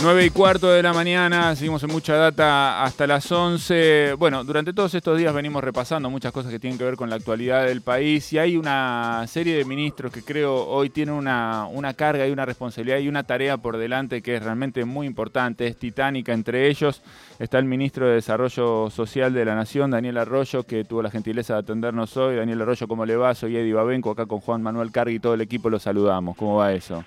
9 y cuarto de la mañana, seguimos en mucha data hasta las 11. Bueno, durante todos estos días venimos repasando muchas cosas que tienen que ver con la actualidad del país y hay una serie de ministros que creo hoy tienen una, una carga y una responsabilidad y una tarea por delante que es realmente muy importante, es titánica. Entre ellos está el ministro de Desarrollo Social de la Nación, Daniel Arroyo, que tuvo la gentileza de atendernos hoy. Daniel Arroyo, ¿cómo le va? Soy Eddie Babenco, acá con Juan Manuel Cargui y todo el equipo lo saludamos. ¿Cómo va eso?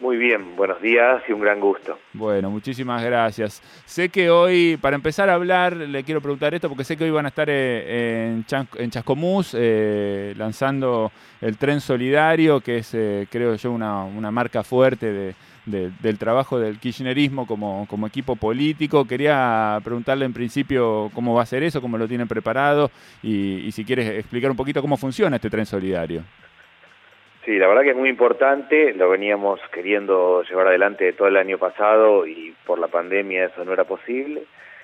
Muy bien, buenos días y un gran gusto. Bueno, muchísimas gracias. Sé que hoy, para empezar a hablar, le quiero preguntar esto, porque sé que hoy van a estar eh, en, Chascomús eh, lanzando el tren solidario, que es, eh, creo yo, una, marca fuerte del trabajo del kirchnerismo como, equipo político. Quería preguntarle en principio cómo va a ser eso, cómo lo tienen preparado y si quieres explicar un poquito cómo funciona este tren solidario. Sí, la verdad que es muy importante, lo veníamos queriendo llevar adelante todo el año pasado y por la pandemia eso no era posible.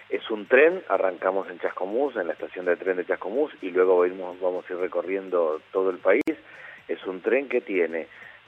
Es un tren, arrancamos en Chascomús, en la estación de tren de Chascomús y luego vamos, vamos a ir recorriendo todo el país. Es un tren que tiene,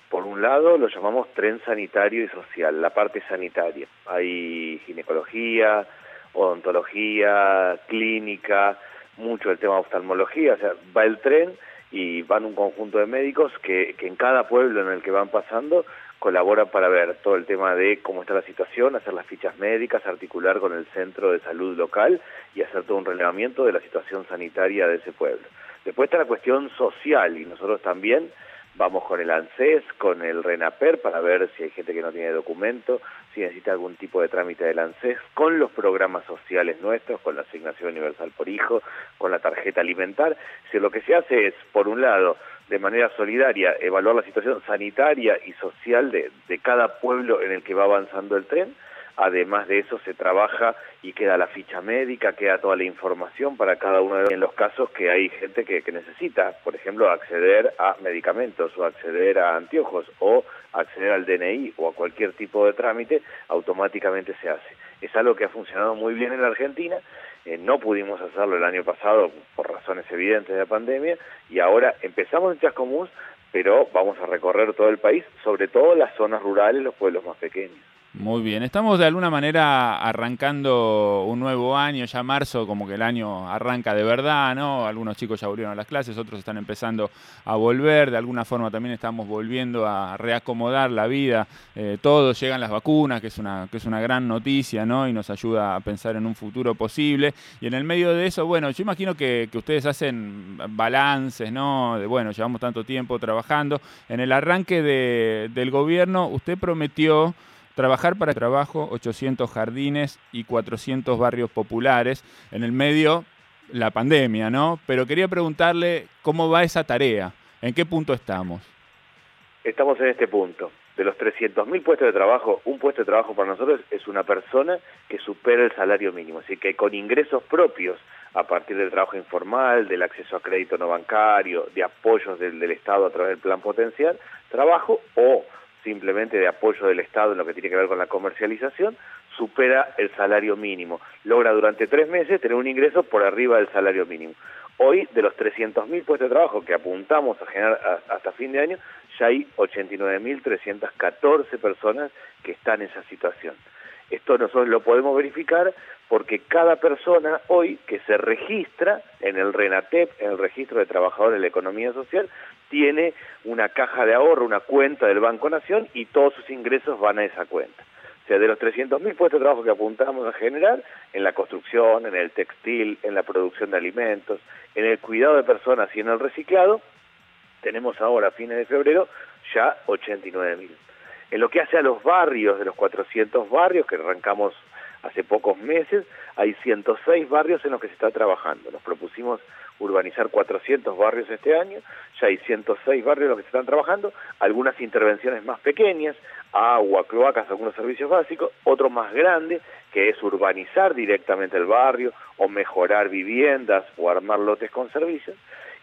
por un lado, lo llamamos tren sanitario y social, la parte sanitaria. Hay ginecología, odontología, clínica, mucho el tema de oftalmología, o sea, va el tren y van un conjunto de médicos que, que en cada pueblo en el que van pasando colaboran para ver todo el tema de cómo está la situación, hacer las fichas médicas, articular con el centro de salud local y hacer todo un relevamiento de la situación sanitaria de ese pueblo. Después está la cuestión social y nosotros también Vamos con el ANSES, con el RENAPER para ver si hay gente que no tiene documento, si necesita algún tipo de trámite del ANSES, con los programas sociales nuestros, con la asignación universal por hijo, con la tarjeta alimentar. Si lo que se hace es, por un lado, de manera solidaria, evaluar la situación sanitaria y social de, de cada pueblo en el que va avanzando el tren, Además de eso se trabaja y queda la ficha médica, queda toda la información para cada uno de los casos que hay gente que, necesita, por ejemplo, acceder a medicamentos o acceder a anteojos o acceder al DNI o a cualquier tipo de trámite, automáticamente se hace. Es algo que ha funcionado muy bien en la Argentina, eh, no pudimos hacerlo el año pasado por razones evidentes de la pandemia y ahora empezamos en Chascomús, pero vamos a recorrer todo el país, sobre todo las zonas rurales, los pueblos más pequeños. Muy bien, estamos de alguna manera arrancando un nuevo año, ya marzo como que el año arranca de verdad, ¿no? Algunos chicos ya volvieron a las clases, otros están empezando a volver, de alguna forma también estamos volviendo a reacomodar la vida, eh, todos llegan las vacunas, que es, una, que es una gran noticia, ¿no? Y nos ayuda a pensar en un futuro posible. Y en el medio de eso, bueno, yo imagino que, ustedes hacen balances, ¿no? De, bueno, llevamos tanto tiempo trabajando. En el arranque del gobierno, usted prometió trabajar para trabajo 800 jardines y 400 barrios populares. En el medio, la pandemia, ¿no? Pero quería preguntarle cómo va esa tarea, en qué punto estamos. Estamos en este punto. De los 300.000 puestos de trabajo, un puesto de trabajo para nosotros es una persona que supera el salario mínimo, así que con ingresos propios a partir del trabajo informal, del acceso a crédito no bancario, de apoyos del, del Estado a través del plan potencial, trabajo o simplemente de apoyo del Estado en lo que tiene que ver con la comercialización, supera el salario mínimo. Logra durante tres meses tener un ingreso por arriba del salario mínimo. Hoy, de los 300.000 puestos de trabajo que apuntamos a generar hasta fin de año, ya hay 89.314 personas que están en esa situación. Esto nosotros lo podemos verificar porque cada persona hoy que se registra en el RENATEP, en el Registro de Trabajadores de la Economía Social, tiene una caja de ahorro, una cuenta del Banco Nación y todos sus ingresos van a esa cuenta. O sea, de los 300.000 puestos de trabajo que apuntamos a generar, en la construcción, en el textil, en la producción de alimentos, en el cuidado de personas y en el reciclado, tenemos ahora, a fines de febrero, ya 89.000. En lo que hace a los barrios, de los 400 barrios que arrancamos hace pocos meses, hay 106 barrios en los que se está trabajando. Nos propusimos urbanizar 400 barrios este año, ya hay 106 barrios en los que se están trabajando, algunas intervenciones más pequeñas, agua, cloacas, algunos servicios básicos, otro más grande, que es urbanizar directamente el barrio o mejorar viviendas o armar lotes con servicios,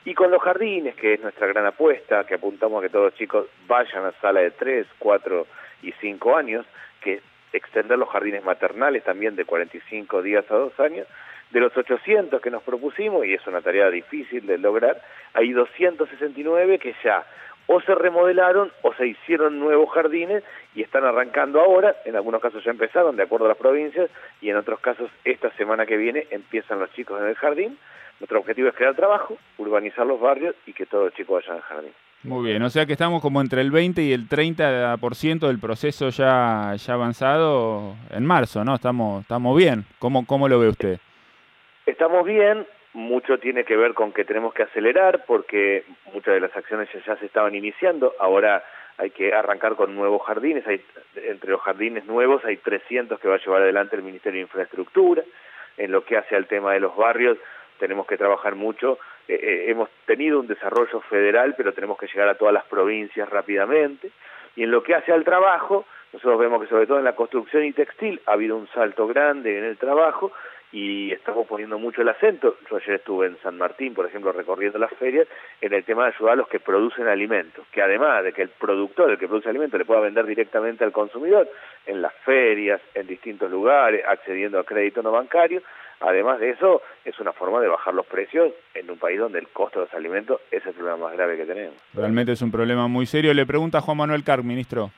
y con los jardines, que es nuestra gran apuesta, que apuntamos a que todos los chicos vayan a sala de 3, 4 y 5 años, que extender los jardines maternales también de 45 días a 2 años. De los 800 que nos propusimos, y es una tarea difícil de lograr, hay 269 que ya o se remodelaron o se hicieron nuevos jardines y están arrancando ahora, en algunos casos ya empezaron de acuerdo a las provincias y en otros casos esta semana que viene empiezan los chicos en el jardín. Nuestro objetivo es crear trabajo, urbanizar los barrios y que todos los chicos vayan al jardín. Muy bien, o sea que estamos como entre el 20 y el 30% del proceso ya, ya avanzado en marzo, ¿no? Estamos, estamos bien. ¿Cómo, ¿Cómo lo ve usted? Estamos bien, mucho tiene que ver con que tenemos que acelerar porque muchas de las acciones ya, se estaban iniciando, ahora hay que arrancar con nuevos jardines, hay, entre los jardines nuevos hay 300 que va a llevar adelante el Ministerio de Infraestructura, en lo que hace al tema de los barrios tenemos que trabajar mucho, eh, eh, hemos tenido un desarrollo federal pero tenemos que llegar a todas las provincias rápidamente, y en lo que hace al trabajo, nosotros vemos que sobre todo en la construcción y textil ha habido un salto grande en el trabajo, y estamos poniendo mucho el acento. Yo ayer estuve en San Martín, por ejemplo, recorriendo las ferias, en el tema de ayudar a los que producen alimentos, que además de que el productor, el que produce alimentos, le pueda vender directamente al consumidor en las ferias, en distintos lugares, accediendo a crédito no bancario, además de eso, es una forma de bajar los precios en un país donde el costo de los alimentos es el problema más grave que tenemos. Realmente es un problema muy serio. Le pregunta Juan Manuel Carr, ministro.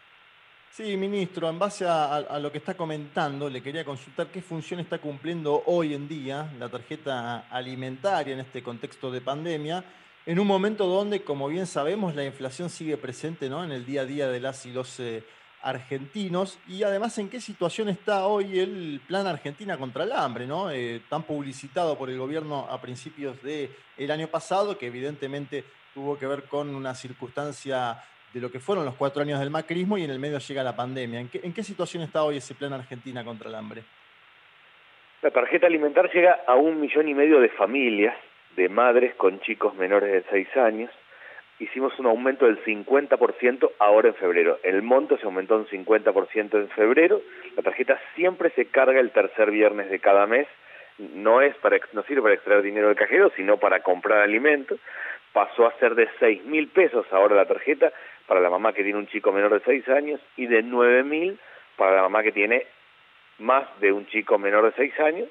Sí, ministro, en base a, lo que está comentando, le quería consultar qué función está cumpliendo hoy en día la tarjeta alimentaria en este contexto de pandemia, en un momento donde, como bien sabemos, la inflación sigue presente ¿no? en el día a día de las y los eh, argentinos, y además en qué situación está hoy el plan Argentina contra el hambre, ¿no? Eh, tan publicitado por el gobierno a principios del el año pasado, que evidentemente tuvo que ver con una circunstancia de lo que fueron los cuatro años del macrismo y en el medio llega la pandemia. ¿En qué, situación está hoy ese plan Argentina contra el hambre? La tarjeta alimentar llega a un millón y medio de familias, de madres con chicos menores de seis años. Hicimos un aumento del 50% ahora en febrero. El monto se aumentó un 50% en febrero. La tarjeta siempre se carga el tercer viernes de cada mes. No, es para, no sirve para extraer dinero del cajero, sino para comprar alimentos pasó a ser de seis mil pesos ahora la tarjeta para la mamá que tiene un chico menor de seis años y de nueve mil para la mamá que tiene más de un chico menor de seis años.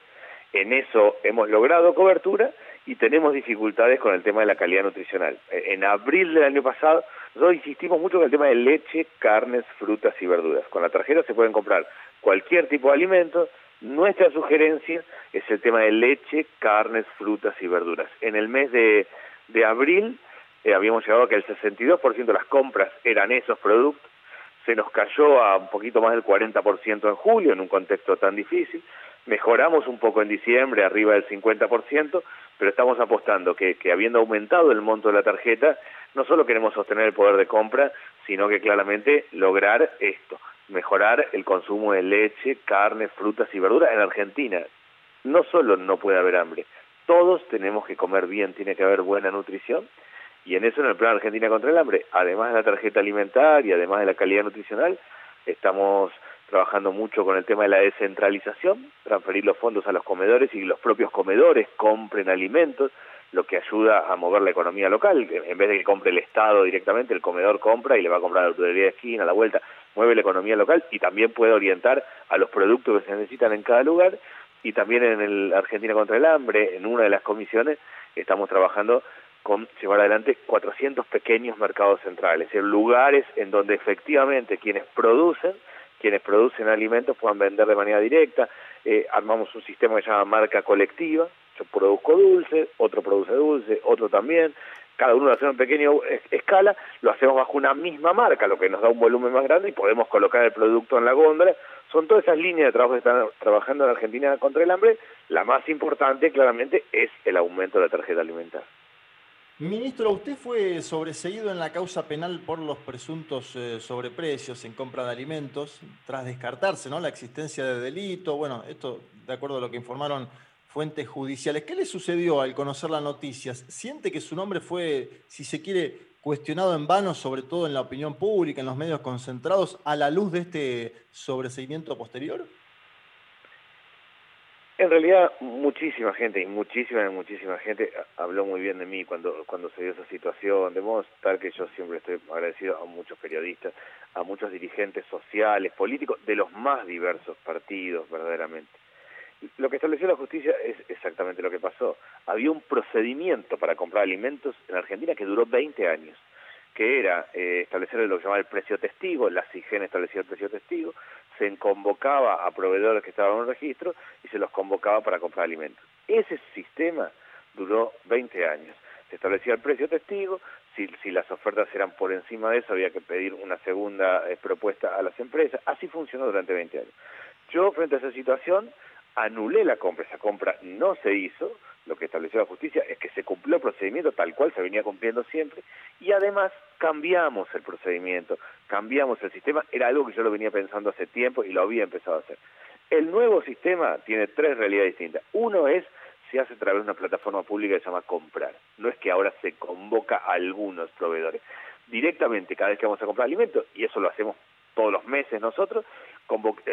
En eso hemos logrado cobertura y tenemos dificultades con el tema de la calidad nutricional. E, en abril del año pasado, nosotros insistimos mucho con el tema de leche, carnes, frutas y verduras. Con la tarjeta se pueden comprar cualquier tipo de alimentos. Nuestra sugerencia es el tema de leche, carnes, frutas y verduras. En el mes de de abril eh, habíamos llegado a que el 62% de las compras eran esos productos, se nos cayó a un poquito más del 40% en julio, en un contexto tan difícil, mejoramos un poco en diciembre, arriba del 50%, pero estamos apostando que, que habiendo aumentado el monto de la tarjeta, no solo queremos sostener el poder de compra, sino que claramente lograr esto, mejorar el consumo de leche, carne, frutas y verduras en Argentina. No solo no puede haber hambre, todos tenemos que comer bien, tiene que haber buena nutrición, y en eso en el plan Argentina contra el hambre, además de la tarjeta alimentaria, además de la calidad nutricional, estamos trabajando mucho con el tema de la descentralización, transferir los fondos a los comedores y los propios comedores compren alimentos, lo que ayuda a mover la economía local, en vez de que compre el Estado directamente, el comedor compra y le va a comprar a la autoridad de esquina, a la vuelta, mueve la economía local y también puede orientar a los productos que se necesitan en cada lugar. Y también en el Argentina contra el hambre, en una de las comisiones, estamos trabajando con llevar adelante 400 pequeños mercados centrales, es lugares en donde efectivamente quienes producen, quienes producen alimentos puedan vender de manera directa, eh, armamos un sistema que se llama marca colectiva, yo produzco dulce, otro produce dulce, otro también, cada uno lo hace en pequeña escala, lo hacemos bajo una misma marca, lo que nos da un volumen más grande y podemos colocar el producto en la góndola. Son todas esas líneas de trabajo que están trabajando en Argentina contra el hambre. La más importante, claramente, es el aumento de la tarjeta alimentaria. Ministro, usted fue sobreseído en la causa penal por los presuntos eh, sobreprecios en compra de alimentos, tras descartarse ¿no? la existencia de delito. Bueno, esto de acuerdo a lo que informaron fuentes judiciales. ¿Qué le sucedió al conocer las noticias? ¿Siente que su nombre fue, si se quiere, cuestionado en vano, sobre todo en la opinión pública, en los medios concentrados, a la luz de este sobreseimiento posterior? En realidad, muchísima gente, y muchísima, muchísima gente habló muy bien de mí cuando, cuando se dio esa situación, de modo tal que yo siempre estoy agradecido a muchos periodistas, a muchos dirigentes sociales, políticos, de los más diversos partidos, verdaderamente lo que estableció la justicia es exactamente lo que pasó. Había un procedimiento para comprar alimentos en Argentina que duró 20 años. Que era eh, establecer lo que llamaba el precio testigo, la CIGEN establecía el precio testigo, se convocaba a proveedores que estaban en registro y se los convocaba para comprar alimentos. Ese sistema duró 20 años. Se establecía el precio testigo, si, si las ofertas eran por encima de eso había que pedir una segunda eh, propuesta a las empresas. Así funcionó durante 20 años. Yo, frente a esa situación, anulé la compra. Esa compra no se hizo. Lo que estableció la justicia es que se cumplió el procedimiento tal cual se venía cumpliendo siempre y además cambiamos el procedimiento, cambiamos el sistema. Era algo que yo lo venía pensando hace tiempo y lo había empezado a hacer. El nuevo sistema tiene tres realidades distintas. Uno es se hace a través de una plataforma pública que se llama Comprar. No es que ahora se convoca a algunos proveedores. Directamente, cada vez que vamos a comprar alimentos, y eso lo hacemos todos los meses nosotros,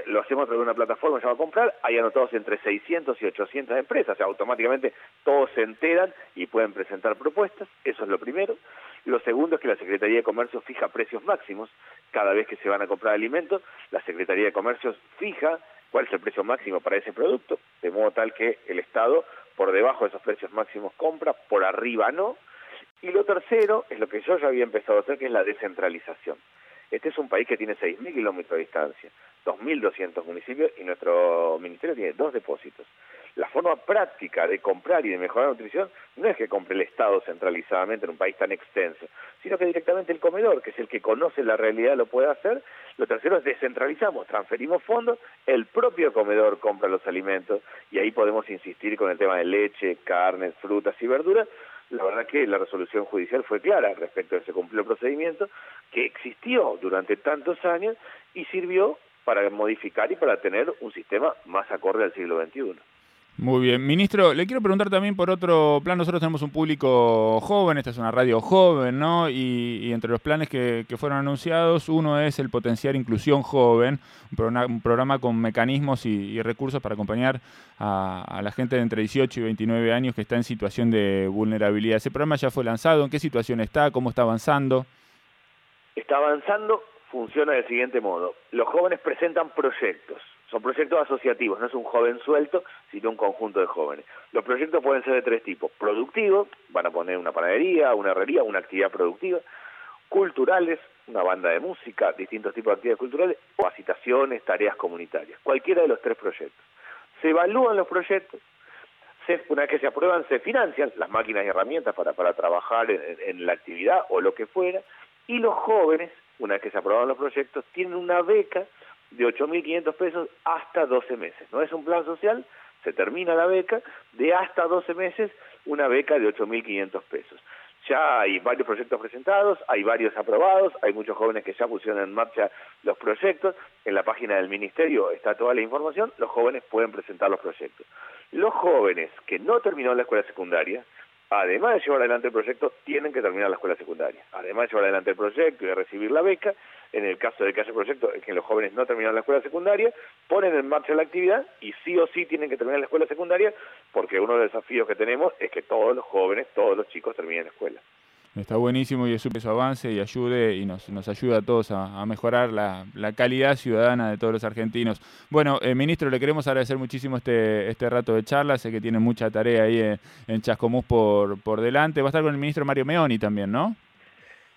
lo hacemos a través de una plataforma que se llama Comprar, hay anotados entre 600 y 800 empresas, o sea, automáticamente todos se enteran y pueden presentar propuestas, eso es lo primero. Lo segundo es que la Secretaría de Comercio fija precios máximos cada vez que se van a comprar alimentos, la Secretaría de Comercio fija cuál es el precio máximo para ese producto, de modo tal que el Estado por debajo de esos precios máximos compra, por arriba no. Y lo tercero es lo que yo ya había empezado a hacer, que es la descentralización. Este es un país que tiene 6.000 kilómetros de distancia, 2.200 municipios y nuestro ministerio tiene dos depósitos. La forma práctica de comprar y de mejorar la nutrición no es que compre el Estado centralizadamente en un país tan extenso, sino que directamente el comedor, que es el que conoce la realidad, lo puede hacer. Lo tercero es descentralizamos, transferimos fondos, el propio comedor compra los alimentos y ahí podemos insistir con el tema de leche, carnes, frutas y verduras. La verdad que la resolución judicial fue clara respecto a ese cumplido procedimiento que existió durante tantos años y sirvió para modificar y para tener un sistema más acorde al siglo XXI. Muy bien. Ministro, le quiero preguntar también por otro plan. Nosotros tenemos un público joven, esta es una radio joven, ¿no? Y, entre los planes que, fueron anunciados, uno es el potenciar inclusión joven, un programa, con mecanismos y, recursos para acompañar a, la gente de entre 18 y 29 años que está en situación de vulnerabilidad. ¿Ese programa ya fue lanzado? ¿En qué situación está? ¿Cómo está avanzando? Está avanzando, funciona del siguiente modo. Los jóvenes presentan proyectos son proyectos asociativos, no es un joven suelto, sino un conjunto de jóvenes. Los proyectos pueden ser de tres tipos. Productivos, van a poner una panadería, una herrería, una actividad productiva. Culturales, una banda de música, distintos tipos de actividades culturales, capacitaciones, tareas comunitarias. Cualquiera de los tres proyectos. Se evalúan los proyectos, una vez que se aprueban, se financian las máquinas y herramientas para, para trabajar en, en la actividad o lo que fuera, y los jóvenes, una vez que se aprueban los proyectos, tienen una beca de 8.500 pesos hasta 12 meses. No es un plan social, se termina la beca, de hasta 12 meses una beca de 8.500 pesos. Ya hay varios proyectos presentados, hay varios aprobados, hay muchos jóvenes que ya pusieron en marcha los proyectos. En la página del ministerio está toda la información, los jóvenes pueden presentar los proyectos. Los jóvenes que no terminaron la escuela secundaria, además de llevar adelante el proyecto, tienen que terminar la escuela secundaria. Además de llevar adelante el proyecto y de recibir la beca, en el caso de que haya proyecto en que los jóvenes no terminan la escuela secundaria, ponen en marcha la actividad y sí o sí tienen que terminar la escuela secundaria porque uno de los desafíos que tenemos es que todos los jóvenes, todos los chicos terminen la escuela. Está buenísimo y es que eso avance y ayude y nos, nos ayuda a todos a, mejorar la, calidad ciudadana de todos los argentinos. Bueno, eh, ministro, le queremos agradecer muchísimo este, este rato de charla. Sé que tiene mucha tarea ahí en, en Chascomús por, por delante. Va a estar con el ministro Mario Meoni también, ¿no?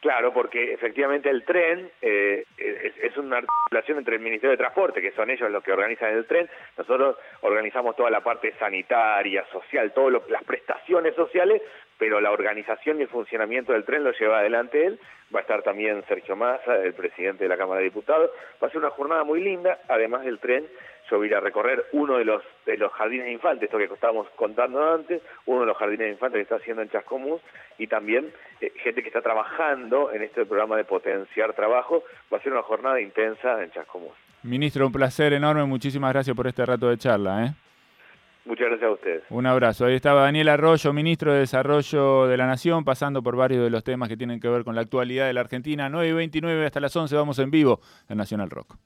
Claro, porque efectivamente el tren eh, es, una articulación entre el Ministerio de Transporte, que son ellos los que organizan el tren, nosotros organizamos toda la parte sanitaria, social, todas las prestaciones sociales, pero la organización y el funcionamiento del tren lo lleva adelante él. Va a estar también Sergio Massa, el presidente de la Cámara de Diputados. Va a ser una jornada muy linda, además del tren yo voy a ir a recorrer uno de los de los jardines de infantes, esto que estábamos contando antes, uno de los jardines de infantes que está haciendo en Chascomús, y también eh, gente que está trabajando en este programa de potenciar trabajo. Va a ser una jornada intensa en Chascomús. Ministro, un placer enorme, muchísimas gracias por este rato de charla. ¿eh? Muchas gracias a ustedes. Un abrazo. Ahí estaba Daniel Arroyo, ministro de Desarrollo de la Nación, pasando por varios de los temas que tienen que ver con la actualidad de la Argentina. 9 y 29 hasta las 11 vamos en vivo en Nacional Rock.